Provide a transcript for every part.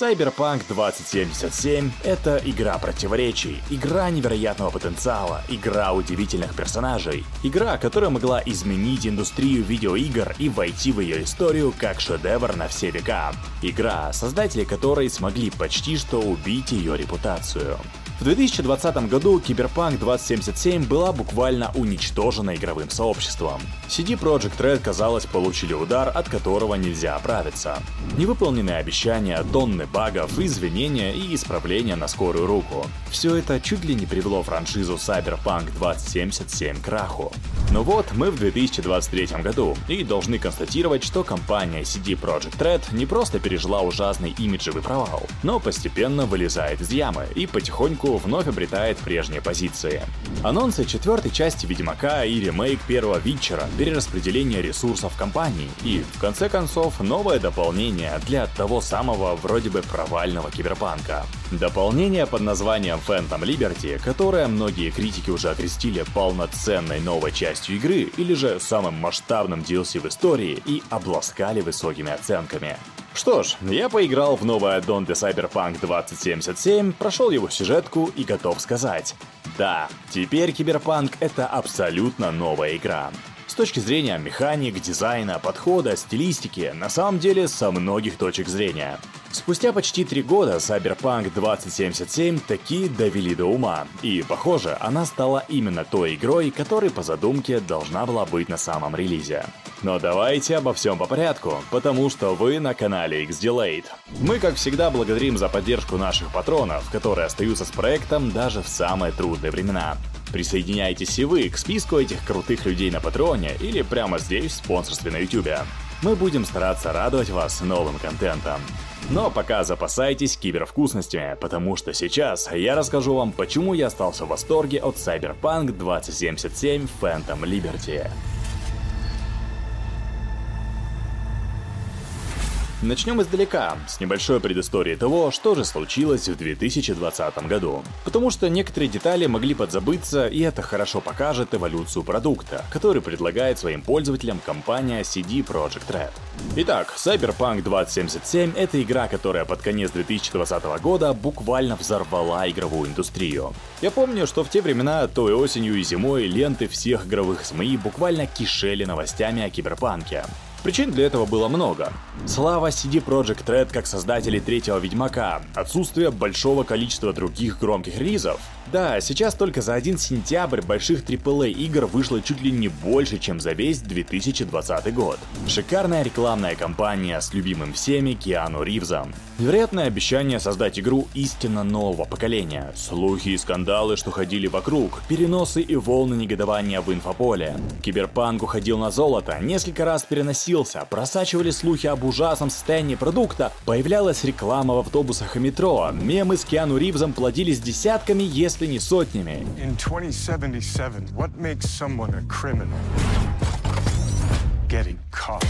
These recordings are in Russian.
Cyberpunk 2077 — это игра противоречий, игра невероятного потенциала, игра удивительных персонажей, игра, которая могла изменить индустрию видеоигр и войти в ее историю как шедевр на все века. Игра, создатели которой смогли почти что убить ее репутацию. В 2020 году Cyberpunk 2077 была буквально уничтожена игровым сообществом. CD Projekt Red, казалось, получили удар, от которого нельзя оправиться. Невыполненные обещания, тонны багов, извинения и исправления на скорую руку. Все это чуть ли не привело франшизу Cyberpunk 2077 к краху. Но вот мы в 2023 году и должны констатировать, что компания CD Projekt Red не просто пережила ужасный имиджевый провал, но постепенно вылезает из ямы и потихоньку вновь обретает прежние позиции. Анонсы четвертой части Ведьмака и ремейк первого Витчера, перераспределение ресурсов компании и, в конце концов, новое дополнение для того самого вроде бы провального киберпанка. Дополнение под названием Phantom Liberty, которое многие критики уже окрестили полноценной новой частью игры или же самым масштабным DLC в истории и обласкали высокими оценками. Что ж, я поиграл в новый аддон для Cyberpunk 2077, прошел его сюжетку и готов сказать. Да, теперь Киберпанк это абсолютно новая игра. С точки зрения механик, дизайна, подхода, стилистики, на самом деле со многих точек зрения. Спустя почти три года Cyberpunk 2077 таки довели до ума, и, похоже, она стала именно той игрой, которой по задумке должна была быть на самом релизе. Но давайте обо всем по порядку, потому что вы на канале XDelayed. Мы, как всегда, благодарим за поддержку наших патронов, которые остаются с проектом даже в самые трудные времена. Присоединяйтесь и вы к списку этих крутых людей на Патреоне или прямо здесь в спонсорстве на YouTube. Мы будем стараться радовать вас новым контентом. Но пока запасайтесь кибервкусностями, потому что сейчас я расскажу вам, почему я остался в восторге от Cyberpunk 2077 Phantom Liberty. Начнем издалека, с небольшой предыстории того, что же случилось в 2020 году. Потому что некоторые детали могли подзабыться, и это хорошо покажет эволюцию продукта, который предлагает своим пользователям компания CD Projekt Red. Итак, Cyberpunk 2077 — это игра, которая под конец 2020 года буквально взорвала игровую индустрию. Я помню, что в те времена то и осенью и зимой ленты всех игровых СМИ буквально кишели новостями о киберпанке. Причин для этого было много. Слава CD Projekt Red как создателей третьего Ведьмака, отсутствие большого количества других громких релизов. Да, сейчас только за один сентябрь больших AAA игр вышло чуть ли не больше, чем за весь 2020 год. Шикарная рекламная кампания с любимым всеми Киану Ривзом. Невероятное обещание создать игру истинно нового поколения. Слухи и скандалы, что ходили вокруг, переносы и волны негодования в инфополе. Киберпанк уходил на золото, несколько раз переносился, просачивали слухи об ужасном состоянии продукта, появлялась реклама в автобусах и метро, мемы с Киану Ривзом плодились десятками, если не сотнями. In 2077, what makes someone a criminal? Getting caught.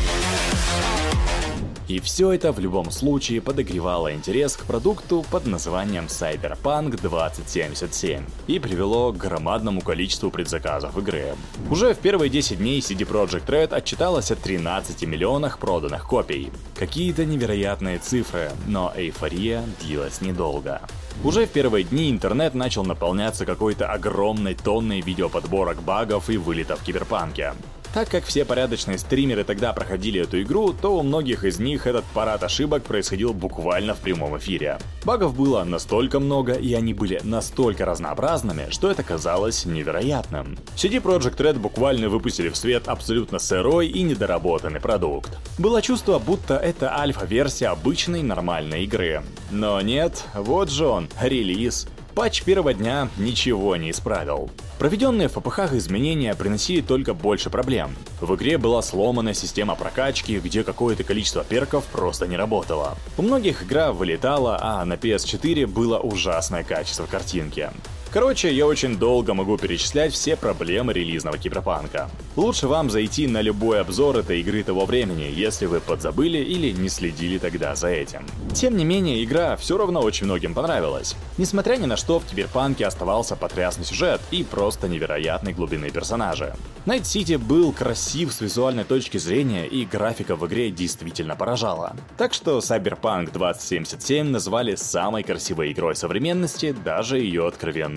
И все это в любом случае подогревало интерес к продукту под названием Cyberpunk 2077 и привело к громадному количеству предзаказов игры. Уже в первые 10 дней CD Projekt Red отчиталась о 13 миллионах проданных копий. Какие-то невероятные цифры, но эйфория длилась недолго. Уже в первые дни интернет начал наполняться какой-то огромной тонной видеоподборок багов и вылетов в киберпанке. Так как все порядочные стримеры тогда проходили эту игру, то у многих из них этот парад ошибок происходил буквально в прямом эфире. Багов было настолько много, и они были настолько разнообразными, что это казалось невероятным. CD Projekt Red буквально выпустили в свет абсолютно сырой и недоработанный продукт. Было чувство, будто это альфа-версия обычной нормальной игры. Но нет, вот же он, релиз. Патч первого дня ничего не исправил. Проведенные в ППХ изменения приносили только больше проблем. В игре была сломана система прокачки, где какое-то количество перков просто не работало. У многих игра вылетала, а на PS4 было ужасное качество картинки. Короче, я очень долго могу перечислять все проблемы релизного киберпанка. Лучше вам зайти на любой обзор этой игры того времени, если вы подзабыли или не следили тогда за этим. Тем не менее, игра все равно очень многим понравилась. Несмотря ни на что, в Киберпанке оставался потрясный сюжет и просто невероятной глубины персонажа. Night City был красив с визуальной точки зрения и графика в игре действительно поражала. Так что Cyberpunk 2077 назвали самой красивой игрой современности даже ее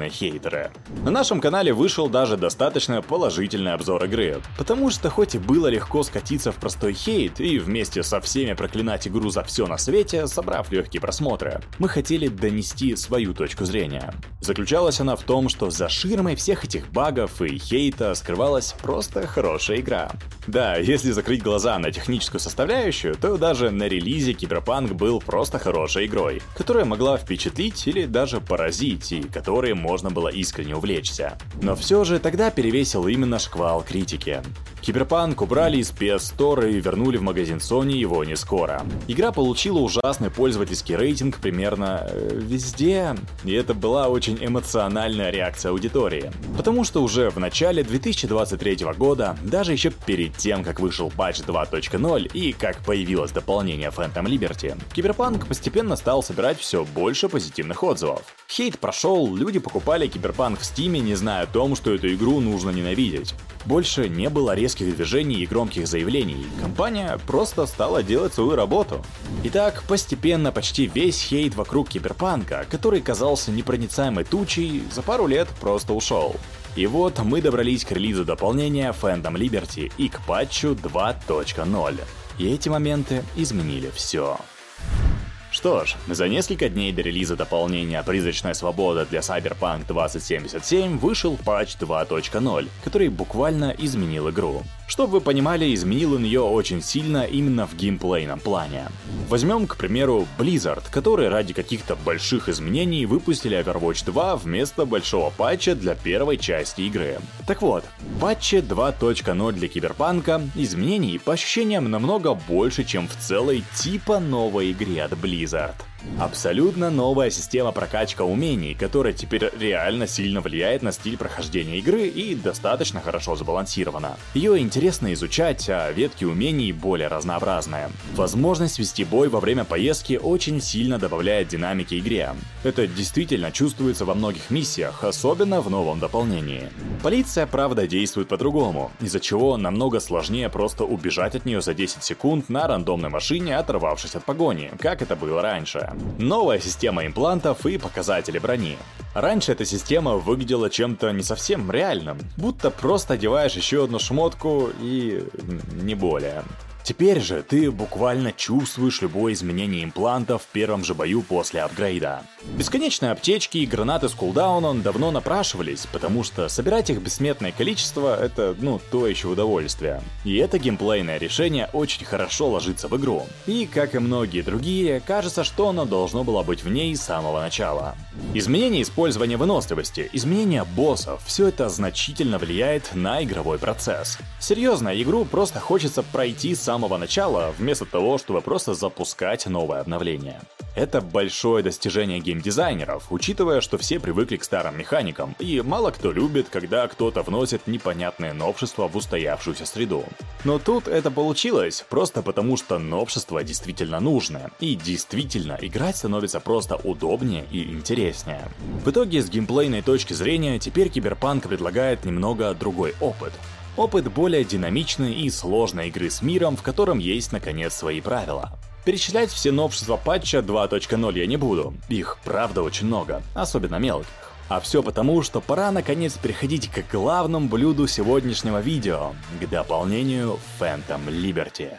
откровенные хейтеры. На нашем канале вышел даже достаточно положительный обзор игры, потому что хоть и было легко скатиться в простой хейт и вместе со всеми проклинать игру за все на свете, собрав легкие просмотры, мы хотели донести свою точку зрения. Заключалась она в том, что за ширмой всех этих багов и хейта скрывалась просто хорошая игра. Да, если закрыть глаза на техническую составляющую, то даже на релизе Киберпанк был просто хорошей игрой, которая могла впечатлить или даже поразить, и которой можно было искренне увлечься. Но все же тогда перевесил именно шквал критики. Киберпанк убрали из PS Store и вернули в магазин Sony его не скоро. Игра получила ужасный пользовательский рейтинг примерно э, везде, и это была очень эмоциональная реакция аудитории. Потому что уже в начале 2023 года, даже еще перед тем, как вышел патч 2.0 и как появилось дополнение Phantom Liberty, Киберпанк постепенно стал собирать все больше позитивных отзывов. Хейт прошел, люди покупали Киберпанк в Стиме, не зная о том, что эту игру нужно ненавидеть. Больше не было резких движений и громких заявлений, компания просто стала делать свою работу. Итак, постепенно почти весь хейт вокруг Киберпанка, который казался непроницаемой тучей, за пару лет просто ушел. И вот мы добрались к релизу дополнения Phantom Liberty и к патчу 2.0. И эти моменты изменили все. Что ж, за несколько дней до релиза дополнения «Призрачная свобода» для Cyberpunk 2077 вышел патч 2.0, который буквально изменил игру. Чтобы вы понимали, изменил он ее очень сильно именно в геймплейном плане. Возьмем, к примеру, Blizzard, которые ради каких-то больших изменений выпустили Overwatch 2 вместо большого патча для первой части игры. Так вот, в патче 2.0 для Киберпанка изменений по ощущениям намного больше, чем в целой типа новой игре от Blizzard. that. Абсолютно новая система прокачка умений, которая теперь реально сильно влияет на стиль прохождения игры и достаточно хорошо сбалансирована. Ее интересно изучать, а ветки умений более разнообразные. Возможность вести бой во время поездки очень сильно добавляет динамики игре. Это действительно чувствуется во многих миссиях, особенно в новом дополнении. Полиция, правда, действует по-другому, из-за чего намного сложнее просто убежать от нее за 10 секунд на рандомной машине, оторвавшись от погони, как это было раньше. Новая система имплантов и показатели брони. Раньше эта система выглядела чем-то не совсем реальным, будто просто одеваешь еще одну шмотку и не более. Теперь же ты буквально чувствуешь любое изменение импланта в первом же бою после апгрейда. Бесконечные аптечки и гранаты с кулдауном давно напрашивались, потому что собирать их бессмертное количество — это, ну, то еще удовольствие. И это геймплейное решение очень хорошо ложится в игру. И, как и многие другие, кажется, что оно должно было быть в ней с самого начала. Изменение использования выносливости, изменение боссов — все это значительно влияет на игровой процесс. Серьезно, игру просто хочется пройти с самого начала, вместо того, чтобы просто запускать новое обновление. Это большое достижение геймдизайнеров, учитывая, что все привыкли к старым механикам, и мало кто любит, когда кто-то вносит непонятные новшества в устоявшуюся среду. Но тут это получилось, просто потому что новшества действительно нужны, и действительно играть становится просто удобнее и интереснее. В итоге, с геймплейной точки зрения, теперь Киберпанк предлагает немного другой опыт. Опыт более динамичной и сложной игры с миром, в котором есть наконец свои правила. Перечислять все новшества патча 2.0 я не буду, их правда очень много, особенно мелких. А все потому, что пора наконец переходить к главному блюду сегодняшнего видео, к дополнению Phantom Liberty.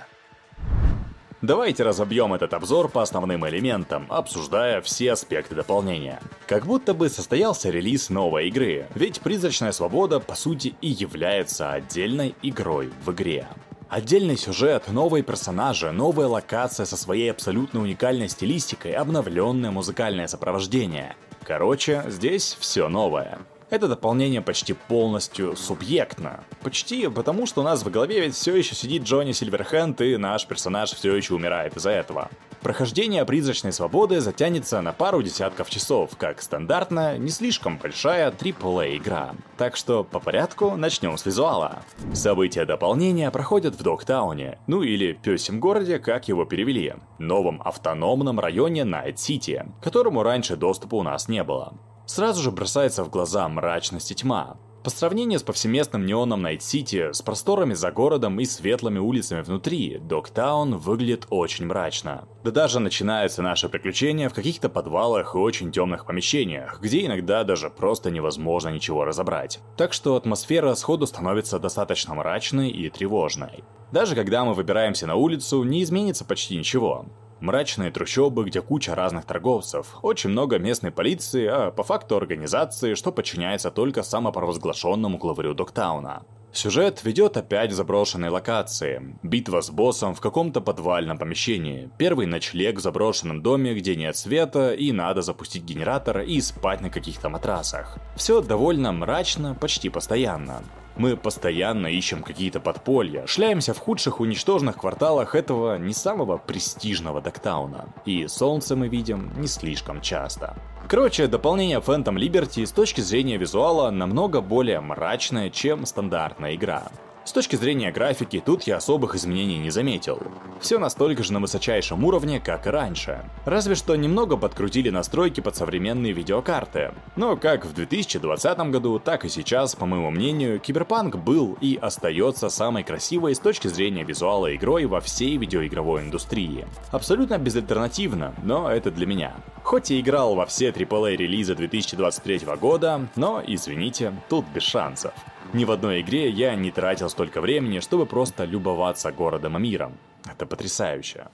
Давайте разобьем этот обзор по основным элементам, обсуждая все аспекты дополнения. Как будто бы состоялся релиз новой игры, ведь Призрачная Свобода по сути и является отдельной игрой в игре. Отдельный сюжет, новые персонажи, новая локация со своей абсолютно уникальной стилистикой, обновленное музыкальное сопровождение. Короче, здесь все новое. Это дополнение почти полностью субъектно. Почти потому, что у нас в голове ведь все еще сидит Джонни Сильверхенд, и наш персонаж все еще умирает из-за этого. Прохождение призрачной свободы затянется на пару десятков часов, как стандартная, не слишком большая AAA игра. Так что по порядку начнем с визуала. События дополнения проходят в Догтауне, ну или Пёсем городе, как его перевели, новом автономном районе Найт-Сити, которому раньше доступа у нас не было. Сразу же бросается в глаза мрачность и тьма. По сравнению с повсеместным неоном Найт-Сити, с просторами за городом и светлыми улицами внутри, Догтаун выглядит очень мрачно. Да даже начинаются наши приключения в каких-то подвалах и очень темных помещениях, где иногда даже просто невозможно ничего разобрать. Так что атмосфера сходу становится достаточно мрачной и тревожной. Даже когда мы выбираемся на улицу, не изменится почти ничего. Мрачные трущобы, где куча разных торговцев, очень много местной полиции, а по факту организации, что подчиняется только самопровозглашенному главарю Доктауна. Сюжет ведет опять в заброшенной локации. Битва с боссом в каком-то подвальном помещении. Первый ночлег в заброшенном доме, где нет света, и надо запустить генератор и спать на каких-то матрасах. Все довольно мрачно, почти постоянно. Мы постоянно ищем какие-то подполья, шляемся в худших уничтоженных кварталах этого не самого престижного Доктауна. И солнце мы видим не слишком часто. Короче, дополнение Phantom Liberty с точки зрения визуала намного более мрачное, чем стандартная игра. С точки зрения графики, тут я особых изменений не заметил. Все настолько же на высочайшем уровне, как и раньше. Разве что немного подкрутили настройки под современные видеокарты. Но как в 2020 году, так и сейчас, по моему мнению, Киберпанк был и остается самой красивой с точки зрения визуала игрой во всей видеоигровой индустрии. Абсолютно безальтернативно, но это для меня. Хоть и играл во все AAA релизы 2023 года, но, извините, тут без шансов. Ни в одной игре я не тратил столько времени, чтобы просто любоваться городом и миром. Это потрясающе.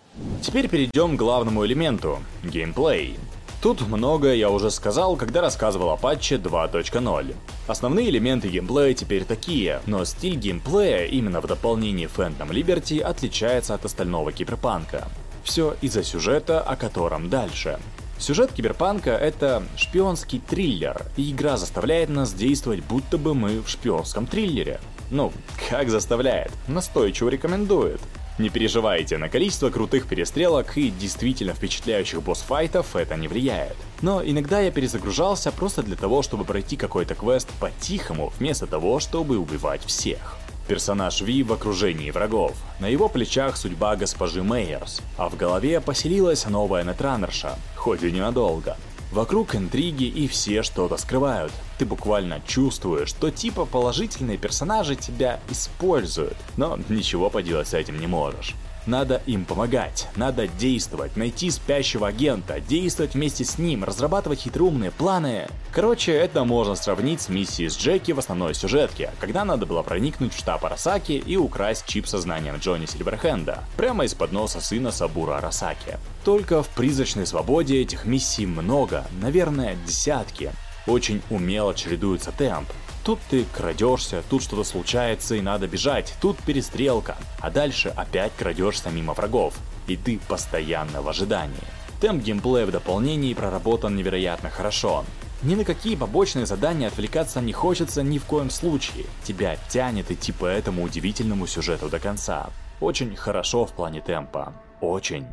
Теперь перейдем к главному элементу — геймплей. Тут многое я уже сказал, когда рассказывал о патче 2.0. Основные элементы геймплея теперь такие, но стиль геймплея именно в дополнении Phantom Liberty отличается от остального киберпанка. Все из-за сюжета, о котором дальше. Сюжет Киберпанка — это шпионский триллер, и игра заставляет нас действовать, будто бы мы в шпионском триллере. Ну, как заставляет? Настойчиво рекомендует. Не переживайте, на количество крутых перестрелок и действительно впечатляющих босс-файтов это не влияет. Но иногда я перезагружался просто для того, чтобы пройти какой-то квест по-тихому, вместо того, чтобы убивать всех. Персонаж Ви в окружении врагов. На его плечах судьба госпожи Мейерс, а в голове поселилась новая нетранерша, хоть и ненадолго. Вокруг интриги и все что-то скрывают. Ты буквально чувствуешь, что типа положительные персонажи тебя используют, но ничего поделать с этим не можешь. Надо им помогать, надо действовать, найти спящего агента, действовать вместе с ним, разрабатывать хитроумные планы. Короче, это можно сравнить с миссией с Джеки в основной сюжетке, когда надо было проникнуть в штаб Арасаки и украсть чип со знанием Джонни Сильверхенда, прямо из-под носа сына Сабура Арасаки. Только в призрачной свободе этих миссий много, наверное, десятки. Очень умело чередуется темп, Тут ты крадешься, тут что-то случается и надо бежать, тут перестрелка, а дальше опять крадешься мимо врагов, и ты постоянно в ожидании. Темп геймплея в дополнении проработан невероятно хорошо. Ни на какие побочные задания отвлекаться не хочется ни в коем случае. Тебя тянет идти по этому удивительному сюжету до конца. Очень хорошо в плане темпа. Очень.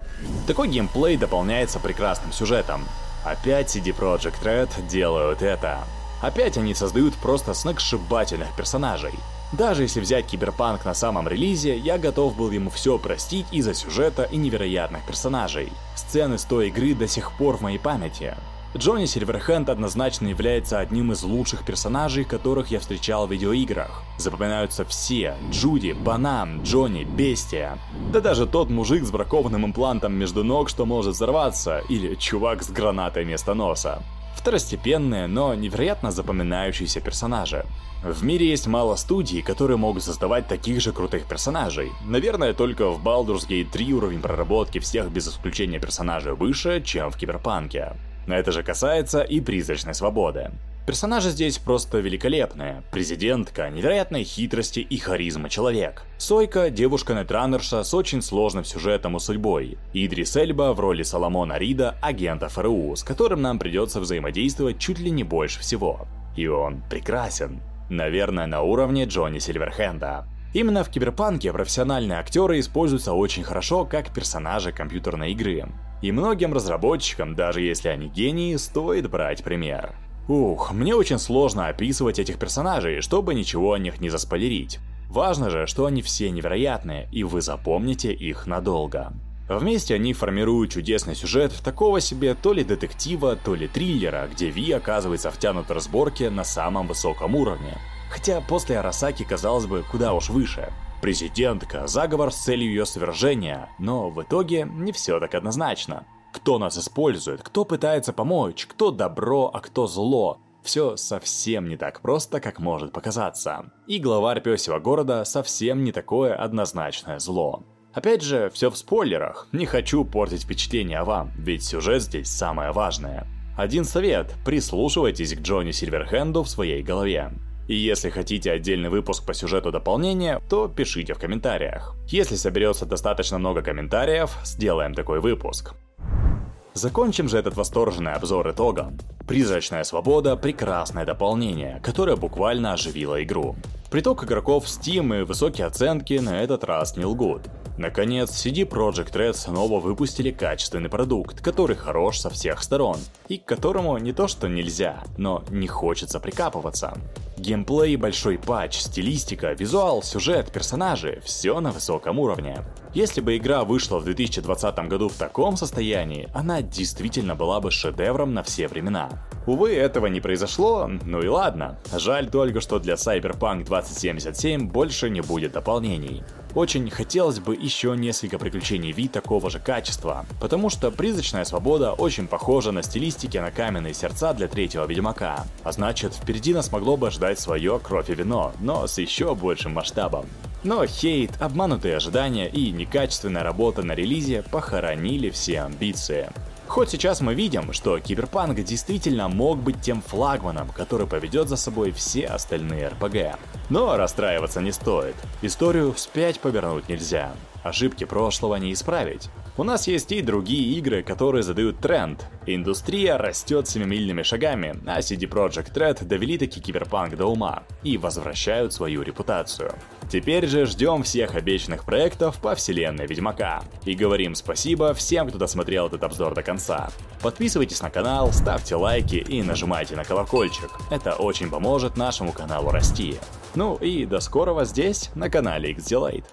Такой геймплей дополняется прекрасным сюжетом. Опять CD Projekt Red делают это. Опять они создают просто сногсшибательных персонажей. Даже если взять Киберпанк на самом релизе, я готов был ему все простить из-за сюжета и невероятных персонажей. Сцены с той игры до сих пор в моей памяти. Джонни Сильверхенд однозначно является одним из лучших персонажей, которых я встречал в видеоиграх. Запоминаются все – Джуди, Банан, Джонни, Бестия. Да даже тот мужик с бракованным имплантом между ног, что может взорваться, или чувак с гранатой вместо носа второстепенные, но невероятно запоминающиеся персонажи. В мире есть мало студий, которые могут создавать таких же крутых персонажей. Наверное, только в Baldur's Gate 3 уровень проработки всех без исключения персонажей выше, чем в Киберпанке. Это же касается и призрачной свободы. Персонажи здесь просто великолепные. Президентка, невероятной хитрости и харизма человек. Сойка – девушка-нетранерша с очень сложным сюжетом и судьбой. Идрис Эльба в роли Соломона Рида, агента ФРУ, с которым нам придется взаимодействовать чуть ли не больше всего. И он прекрасен. Наверное, на уровне Джонни Сильверхенда. Именно в Киберпанке профессиональные актеры используются очень хорошо как персонажи компьютерной игры. И многим разработчикам, даже если они гении, стоит брать пример. Ух, мне очень сложно описывать этих персонажей, чтобы ничего о них не заспойлерить. Важно же, что они все невероятные, и вы запомните их надолго. Вместе они формируют чудесный сюжет такого себе то ли детектива, то ли триллера, где Ви оказывается втянут в разборки на самом высоком уровне. Хотя после Арасаки казалось бы куда уж выше. Президентка, заговор с целью ее свержения, но в итоге не все так однозначно. Кто нас использует, кто пытается помочь, кто добро, а кто зло. Все совсем не так просто, как может показаться. И главарь пёсего города совсем не такое однозначное зло. Опять же, все в спойлерах. Не хочу портить впечатление вам, ведь сюжет здесь самое важное. Один совет – прислушивайтесь к Джонни Сильверхенду в своей голове. И если хотите отдельный выпуск по сюжету дополнения, то пишите в комментариях. Если соберется достаточно много комментариев, сделаем такой выпуск. Закончим же этот восторженный обзор итогом. Призрачная свобода – прекрасное дополнение, которое буквально оживило игру. Приток игроков в Steam и высокие оценки на этот раз не лгут. Наконец, CD Projekt Red снова выпустили качественный продукт, который хорош со всех сторон, и к которому не то что нельзя, но не хочется прикапываться. Геймплей, большой патч, стилистика, визуал, сюжет, персонажи – все на высоком уровне. Если бы игра вышла в 2020 году в таком состоянии, она действительно была бы шедевром на все времена. Увы, этого не произошло, ну и ладно. Жаль только, что для Cyberpunk 2077 больше не будет дополнений. Очень хотелось бы еще несколько приключений Ви такого же качества, потому что призрачная свобода очень похожа на стилистики на каменные сердца для третьего Ведьмака. А значит, впереди нас могло бы ждать свое кровь и вино, но с еще большим масштабом. Но хейт, обманутые ожидания и некачественная работа на релизе похоронили все амбиции. Хоть сейчас мы видим, что Киберпанк действительно мог быть тем флагманом, который поведет за собой все остальные РПГ. Но расстраиваться не стоит. Историю вспять повернуть нельзя. Ошибки прошлого не исправить. У нас есть и другие игры, которые задают тренд. Индустрия растет семимильными шагами, а CD Projekt Red довели таки киберпанк до ума и возвращают свою репутацию. Теперь же ждем всех обещанных проектов по вселенной Ведьмака. И говорим спасибо всем, кто досмотрел этот обзор до конца. Подписывайтесь на канал, ставьте лайки и нажимайте на колокольчик. Это очень поможет нашему каналу расти. Ну и до скорого здесь, на канале XDelate.